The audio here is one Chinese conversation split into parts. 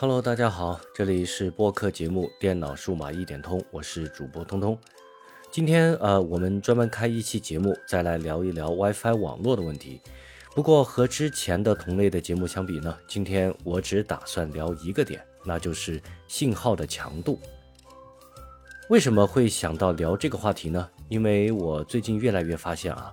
Hello，大家好，这里是播客节目《电脑数码一点通》，我是主播通通。今天呃，我们专门开一期节目，再来聊一聊 WiFi 网络的问题。不过和之前的同类的节目相比呢，今天我只打算聊一个点，那就是信号的强度。为什么会想到聊这个话题呢？因为我最近越来越发现啊，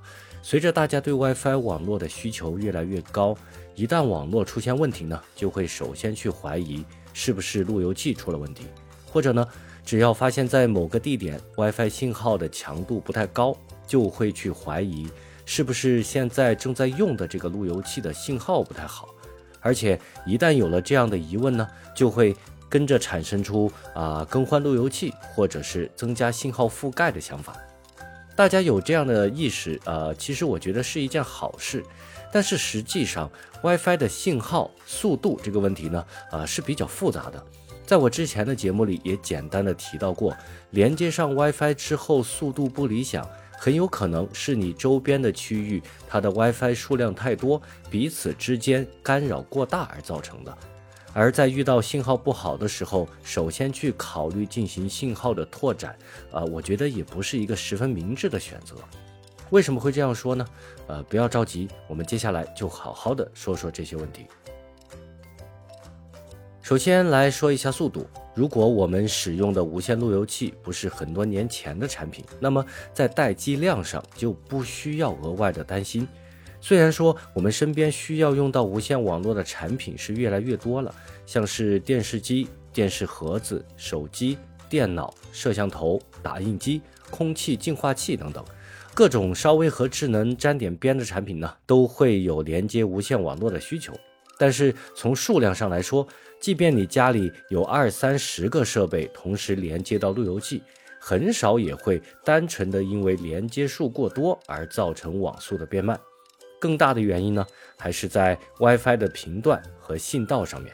随着大家对 WiFi 网络的需求越来越高，一旦网络出现问题呢，就会首先去怀疑是不是路由器出了问题，或者呢，只要发现在某个地点 WiFi 信号的强度不太高，就会去怀疑是不是现在正在用的这个路由器的信号不太好，而且一旦有了这样的疑问呢，就会。跟着产生出啊更换路由器或者是增加信号覆盖的想法，大家有这样的意识，呃，其实我觉得是一件好事。但是实际上，WiFi 的信号速度这个问题呢，啊是比较复杂的。在我之前的节目里也简单的提到过，连接上 WiFi 之后速度不理想，很有可能是你周边的区域它的 WiFi 数量太多，彼此之间干扰过大而造成的。而在遇到信号不好的时候，首先去考虑进行信号的拓展，啊，我觉得也不是一个十分明智的选择。为什么会这样说呢？呃，不要着急，我们接下来就好好的说说这些问题。首先来说一下速度，如果我们使用的无线路由器不是很多年前的产品，那么在待机量上就不需要额外的担心。虽然说我们身边需要用到无线网络的产品是越来越多了，像是电视机、电视盒子、手机、电脑、摄像头、打印机、空气净化器等等，各种稍微和智能沾点边的产品呢，都会有连接无线网络的需求。但是从数量上来说，即便你家里有二三十个设备同时连接到路由器，很少也会单纯的因为连接数过多而造成网速的变慢。更大的原因呢，还是在 WiFi 的频段和信道上面，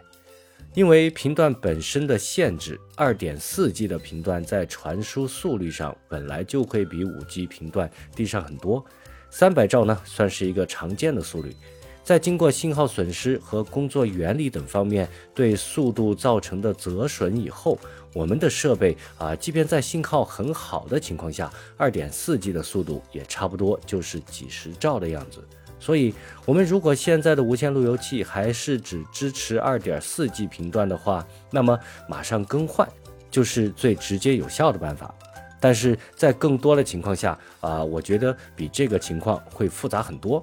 因为频段本身的限制，2.4G 的频段在传输速率上本来就会比 5G 频段低上很多，300兆呢算是一个常见的速率，在经过信号损失和工作原理等方面对速度造成的折损以后，我们的设备啊，即便在信号很好的情况下，2.4G 的速度也差不多就是几十兆的样子。所以，我们如果现在的无线路由器还是只支持二点四 G 频段的话，那么马上更换就是最直接有效的办法。但是在更多的情况下啊，我觉得比这个情况会复杂很多。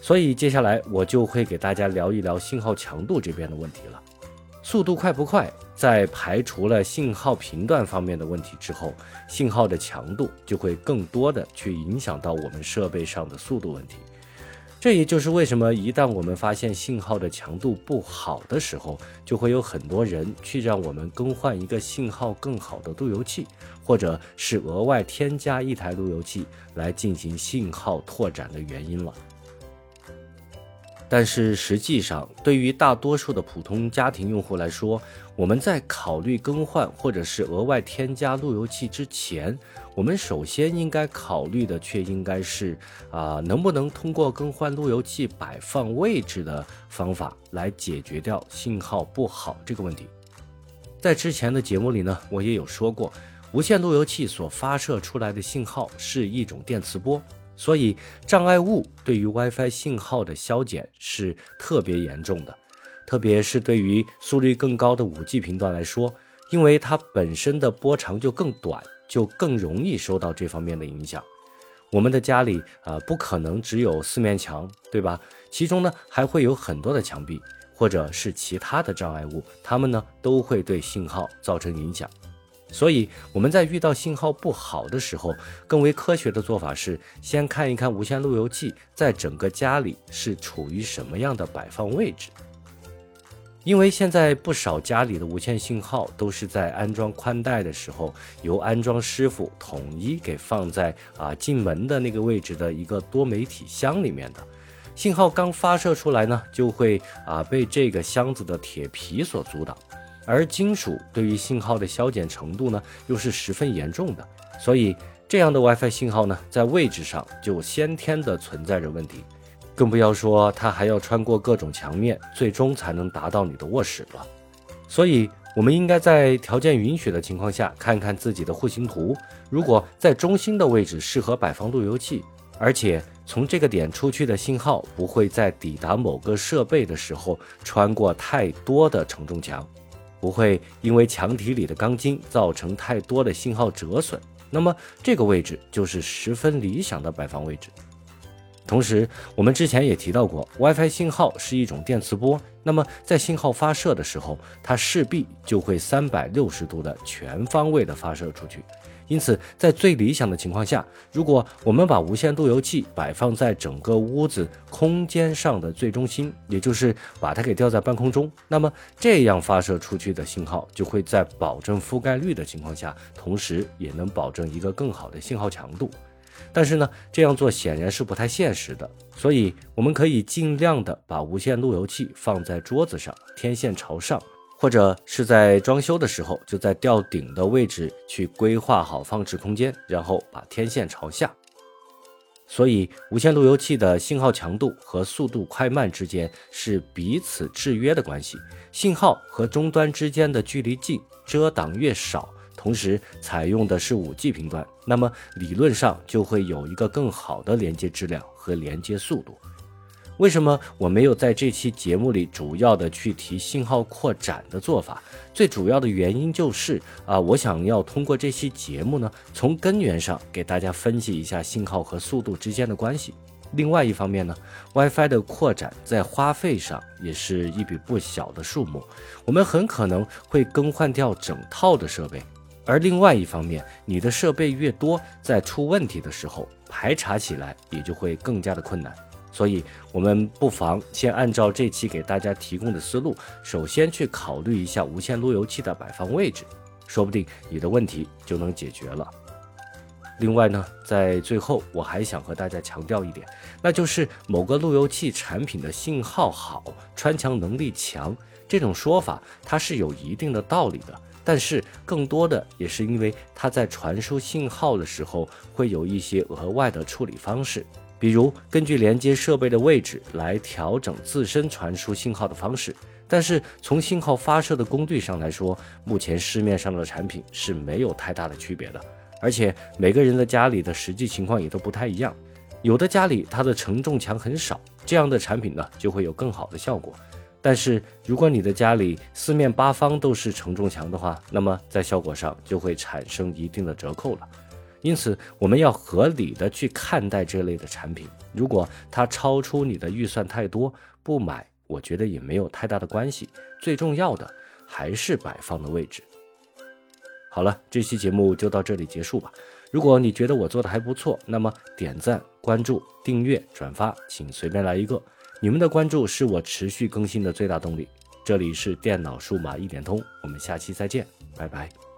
所以接下来我就会给大家聊一聊信号强度这边的问题了。速度快不快，在排除了信号频段方面的问题之后，信号的强度就会更多的去影响到我们设备上的速度问题。这也就是为什么一旦我们发现信号的强度不好的时候，就会有很多人去让我们更换一个信号更好的路由器，或者是额外添加一台路由器来进行信号拓展的原因了。但是实际上，对于大多数的普通家庭用户来说，我们在考虑更换或者是额外添加路由器之前，我们首先应该考虑的却应该是啊，能不能通过更换路由器摆放位置的方法来解决掉信号不好这个问题。在之前的节目里呢，我也有说过，无线路由器所发射出来的信号是一种电磁波。所以，障碍物对于 WiFi 信号的消减是特别严重的，特别是对于速率更高的 5G 频段来说，因为它本身的波长就更短，就更容易受到这方面的影响。我们的家里啊，不可能只有四面墙，对吧？其中呢，还会有很多的墙壁，或者是其他的障碍物，它们呢都会对信号造成影响。所以我们在遇到信号不好的时候，更为科学的做法是先看一看无线路由器在整个家里是处于什么样的摆放位置。因为现在不少家里的无线信号都是在安装宽带的时候，由安装师傅统一给放在啊进门的那个位置的一个多媒体箱里面的。信号刚发射出来呢，就会啊被这个箱子的铁皮所阻挡。而金属对于信号的消减程度呢，又是十分严重的，所以这样的 WiFi 信号呢，在位置上就先天的存在着问题，更不要说它还要穿过各种墙面，最终才能达到你的卧室了。所以，我们应该在条件允许的情况下，看看自己的户型图。如果在中心的位置适合摆放路由器，而且从这个点出去的信号不会在抵达某个设备的时候穿过太多的承重墙，不会因为墙体里的钢筋造成太多的信号折损，那么这个位置就是十分理想的摆放位置。同时，我们之前也提到过，WiFi 信号是一种电磁波，那么在信号发射的时候，它势必就会三百六十度的全方位的发射出去。因此，在最理想的情况下，如果我们把无线路由器摆放在整个屋子空间上的最中心，也就是把它给吊在半空中，那么这样发射出去的信号就会在保证覆盖率的情况下，同时也能保证一个更好的信号强度。但是呢，这样做显然是不太现实的，所以我们可以尽量的把无线路由器放在桌子上，天线朝上，或者是在装修的时候就在吊顶的位置去规划好放置空间，然后把天线朝下。所以，无线路由器的信号强度和速度快慢之间是彼此制约的关系，信号和终端之间的距离近，遮挡越少。同时采用的是五 G 频段，那么理论上就会有一个更好的连接质量和连接速度。为什么我没有在这期节目里主要的去提信号扩展的做法？最主要的原因就是啊，我想要通过这期节目呢，从根源上给大家分析一下信号和速度之间的关系。另外一方面呢，WiFi 的扩展在花费上也是一笔不小的数目，我们很可能会更换掉整套的设备。而另外一方面，你的设备越多，在出问题的时候排查起来也就会更加的困难。所以，我们不妨先按照这期给大家提供的思路，首先去考虑一下无线路由器的摆放位置，说不定你的问题就能解决了。另外呢，在最后我还想和大家强调一点，那就是某个路由器产品的信号好、穿墙能力强这种说法，它是有一定的道理的。但是更多的也是因为它在传输信号的时候会有一些额外的处理方式，比如根据连接设备的位置来调整自身传输信号的方式。但是从信号发射的功率上来说，目前市面上的产品是没有太大的区别的。而且每个人的家里的实际情况也都不太一样，有的家里它的承重墙很少，这样的产品呢就会有更好的效果。但是，如果你的家里四面八方都是承重墙的话，那么在效果上就会产生一定的折扣了。因此，我们要合理的去看待这类的产品。如果它超出你的预算太多，不买，我觉得也没有太大的关系。最重要的还是摆放的位置。好了，这期节目就到这里结束吧。如果你觉得我做的还不错，那么点赞、关注、订阅、转发，请随便来一个。你们的关注是我持续更新的最大动力。这里是电脑数码一点通，我们下期再见，拜拜。